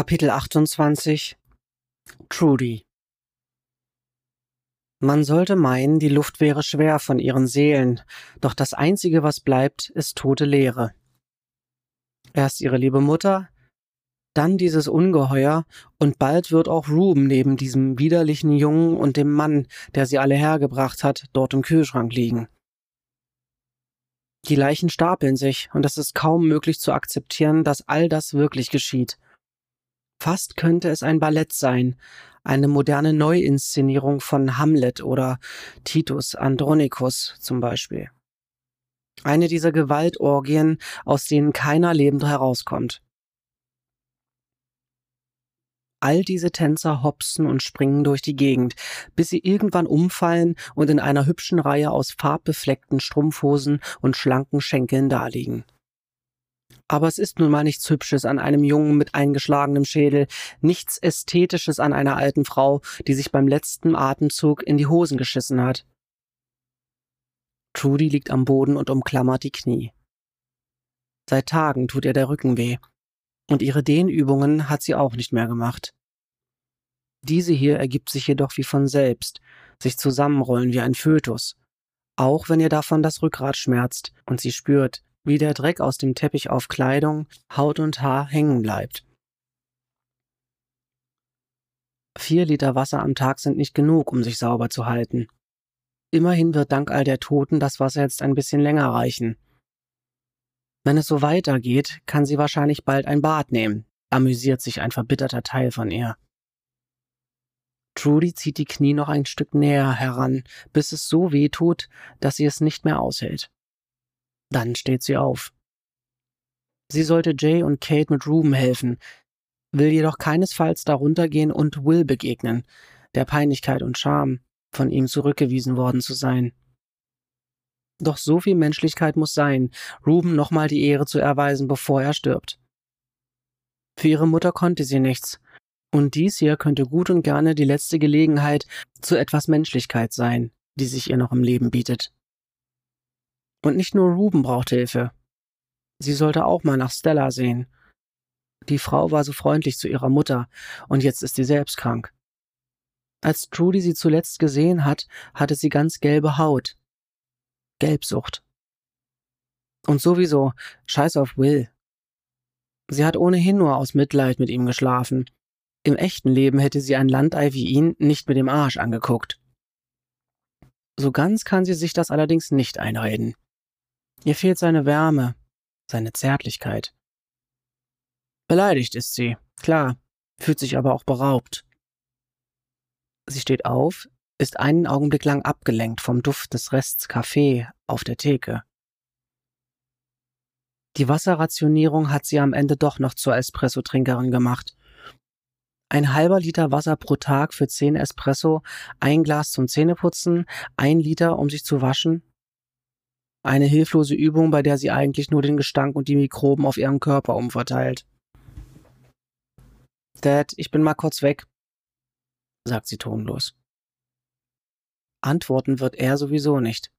Kapitel 28 Trudy Man sollte meinen, die Luft wäre schwer von ihren Seelen, doch das Einzige, was bleibt, ist tote Leere. Erst ihre liebe Mutter, dann dieses Ungeheuer, und bald wird auch Ruben neben diesem widerlichen Jungen und dem Mann, der sie alle hergebracht hat, dort im Kühlschrank liegen. Die Leichen stapeln sich, und es ist kaum möglich zu akzeptieren, dass all das wirklich geschieht – Fast könnte es ein Ballett sein, eine moderne Neuinszenierung von Hamlet oder Titus Andronicus zum Beispiel. Eine dieser Gewaltorgien, aus denen keiner lebend herauskommt. All diese Tänzer hopsen und springen durch die Gegend, bis sie irgendwann umfallen und in einer hübschen Reihe aus farbbefleckten Strumpfhosen und schlanken Schenkeln daliegen. Aber es ist nun mal nichts Hübsches an einem Jungen mit eingeschlagenem Schädel, nichts Ästhetisches an einer alten Frau, die sich beim letzten Atemzug in die Hosen geschissen hat. Trudy liegt am Boden und umklammert die Knie. Seit Tagen tut ihr der Rücken weh. Und ihre Dehnübungen hat sie auch nicht mehr gemacht. Diese hier ergibt sich jedoch wie von selbst, sich zusammenrollen wie ein Fötus. Auch wenn ihr davon das Rückgrat schmerzt und sie spürt, wie der Dreck aus dem Teppich auf Kleidung, Haut und Haar hängen bleibt. Vier Liter Wasser am Tag sind nicht genug, um sich sauber zu halten. Immerhin wird dank all der Toten das Wasser jetzt ein bisschen länger reichen. Wenn es so weitergeht, kann sie wahrscheinlich bald ein Bad nehmen, amüsiert sich ein verbitterter Teil von ihr. Trudy zieht die Knie noch ein Stück näher heran, bis es so weh tut, dass sie es nicht mehr aushält. Dann steht sie auf. Sie sollte Jay und Kate mit Ruben helfen, will jedoch keinesfalls darunter gehen und Will begegnen, der Peinlichkeit und Scham, von ihm zurückgewiesen worden zu sein. Doch so viel Menschlichkeit muss sein, Ruben nochmal die Ehre zu erweisen, bevor er stirbt. Für ihre Mutter konnte sie nichts, und dies hier könnte gut und gerne die letzte Gelegenheit zu etwas Menschlichkeit sein, die sich ihr noch im Leben bietet. Und nicht nur Ruben braucht Hilfe. Sie sollte auch mal nach Stella sehen. Die Frau war so freundlich zu ihrer Mutter, und jetzt ist sie selbst krank. Als Trudy sie zuletzt gesehen hat, hatte sie ganz gelbe Haut. Gelbsucht. Und sowieso, scheiß auf Will. Sie hat ohnehin nur aus Mitleid mit ihm geschlafen. Im echten Leben hätte sie ein Landei wie ihn nicht mit dem Arsch angeguckt. So ganz kann sie sich das allerdings nicht einreden. Ihr fehlt seine Wärme, seine Zärtlichkeit. Beleidigt ist sie, klar, fühlt sich aber auch beraubt. Sie steht auf, ist einen Augenblick lang abgelenkt vom Duft des Rests Kaffee auf der Theke. Die Wasserrationierung hat sie am Ende doch noch zur Espresso-Trinkerin gemacht. Ein halber Liter Wasser pro Tag für zehn Espresso, ein Glas zum Zähneputzen, ein Liter, um sich zu waschen, eine hilflose Übung, bei der sie eigentlich nur den Gestank und die Mikroben auf ihrem Körper umverteilt. Dad, ich bin mal kurz weg, sagt sie tonlos. Antworten wird er sowieso nicht.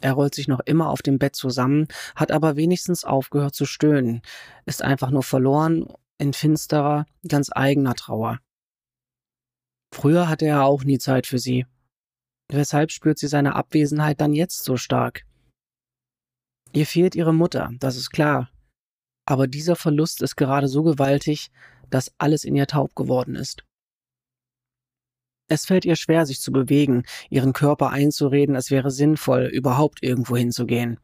Er rollt sich noch immer auf dem Bett zusammen, hat aber wenigstens aufgehört zu stöhnen, ist einfach nur verloren in finsterer, ganz eigener Trauer. Früher hatte er auch nie Zeit für sie, Weshalb spürt sie seine Abwesenheit dann jetzt so stark? Ihr fehlt ihre Mutter, das ist klar. Aber dieser Verlust ist gerade so gewaltig, dass alles in ihr taub geworden ist. Es fällt ihr schwer, sich zu bewegen, ihren Körper einzureden, es wäre sinnvoll, überhaupt irgendwo hinzugehen.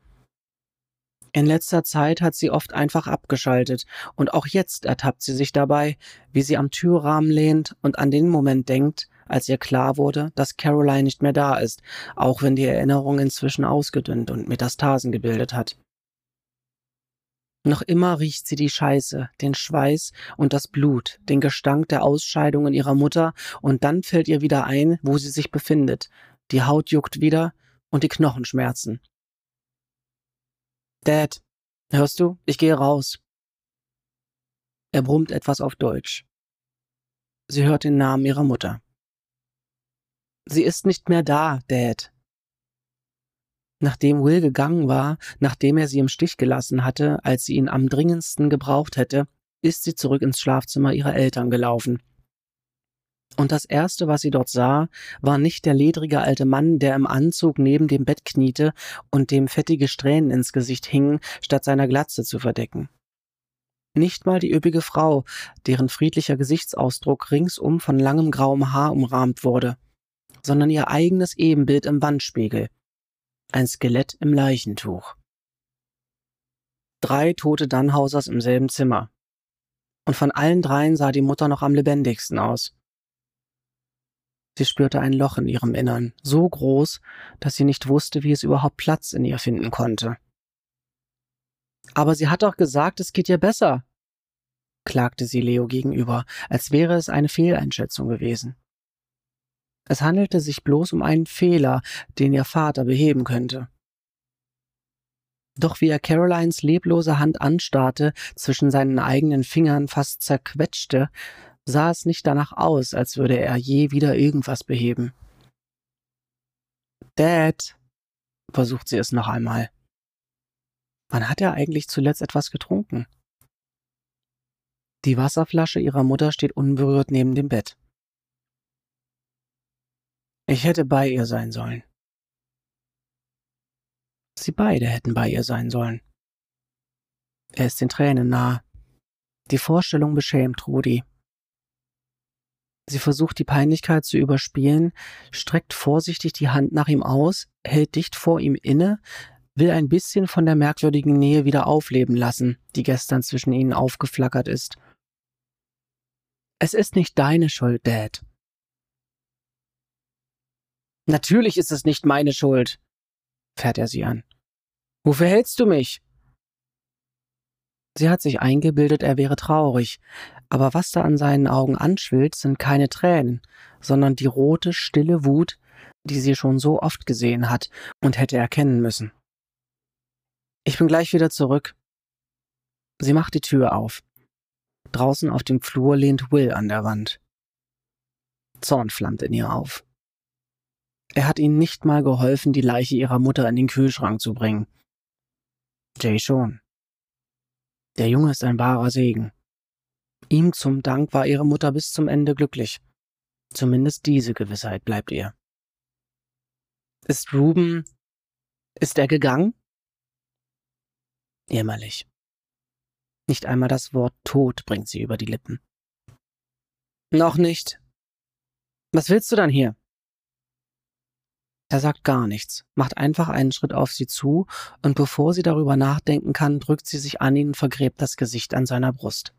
In letzter Zeit hat sie oft einfach abgeschaltet, und auch jetzt ertappt sie sich dabei, wie sie am Türrahmen lehnt und an den Moment denkt, als ihr klar wurde, dass Caroline nicht mehr da ist, auch wenn die Erinnerung inzwischen ausgedünnt und Metastasen gebildet hat. Noch immer riecht sie die Scheiße, den Schweiß und das Blut, den Gestank der Ausscheidungen ihrer Mutter, und dann fällt ihr wieder ein, wo sie sich befindet. Die Haut juckt wieder und die Knochen schmerzen. Dad, hörst du? Ich gehe raus. Er brummt etwas auf Deutsch. Sie hört den Namen ihrer Mutter. Sie ist nicht mehr da, Dad. Nachdem Will gegangen war, nachdem er sie im Stich gelassen hatte, als sie ihn am dringendsten gebraucht hätte, ist sie zurück ins Schlafzimmer ihrer Eltern gelaufen. Und das Erste, was sie dort sah, war nicht der ledrige alte Mann, der im Anzug neben dem Bett kniete und dem fettige Strähnen ins Gesicht hingen, statt seiner Glatze zu verdecken. Nicht mal die üppige Frau, deren friedlicher Gesichtsausdruck ringsum von langem grauem Haar umrahmt wurde, sondern ihr eigenes Ebenbild im Wandspiegel. Ein Skelett im Leichentuch. Drei tote Dannhausers im selben Zimmer. Und von allen dreien sah die Mutter noch am lebendigsten aus. Sie spürte ein Loch in ihrem Innern, so groß, dass sie nicht wusste, wie es überhaupt Platz in ihr finden konnte. Aber sie hat doch gesagt, es geht ihr besser, klagte sie Leo gegenüber, als wäre es eine Fehleinschätzung gewesen. Es handelte sich bloß um einen Fehler, den ihr Vater beheben könnte. Doch wie er Carolines leblose Hand anstarrte, zwischen seinen eigenen Fingern fast zerquetschte, sah es nicht danach aus, als würde er je wieder irgendwas beheben. Dad, versucht sie es noch einmal. Wann hat er eigentlich zuletzt etwas getrunken? Die Wasserflasche ihrer Mutter steht unberührt neben dem Bett. Ich hätte bei ihr sein sollen. Sie beide hätten bei ihr sein sollen. Er ist den Tränen nahe. Die Vorstellung beschämt Rudi. Sie versucht die Peinlichkeit zu überspielen, streckt vorsichtig die Hand nach ihm aus, hält dicht vor ihm inne, will ein bisschen von der merkwürdigen Nähe wieder aufleben lassen, die gestern zwischen ihnen aufgeflackert ist. Es ist nicht deine Schuld, Dad. Natürlich ist es nicht meine Schuld, fährt er sie an. Wofür hältst du mich? Sie hat sich eingebildet, er wäre traurig, aber was da an seinen Augen anschwillt, sind keine Tränen, sondern die rote, stille Wut, die sie schon so oft gesehen hat und hätte erkennen müssen. Ich bin gleich wieder zurück. Sie macht die Tür auf. Draußen auf dem Flur lehnt Will an der Wand. Zorn flammt in ihr auf. Er hat ihnen nicht mal geholfen, die Leiche ihrer Mutter in den Kühlschrank zu bringen. Jay schon. Der Junge ist ein wahrer Segen. Ihm zum Dank war ihre Mutter bis zum Ende glücklich. Zumindest diese Gewissheit bleibt ihr. Ist Ruben. Ist er gegangen? Jämmerlich. Nicht einmal das Wort Tod bringt sie über die Lippen. Noch nicht. Was willst du dann hier? Er sagt gar nichts, macht einfach einen Schritt auf sie zu, und bevor sie darüber nachdenken kann, drückt sie sich an ihn und vergräbt das Gesicht an seiner Brust.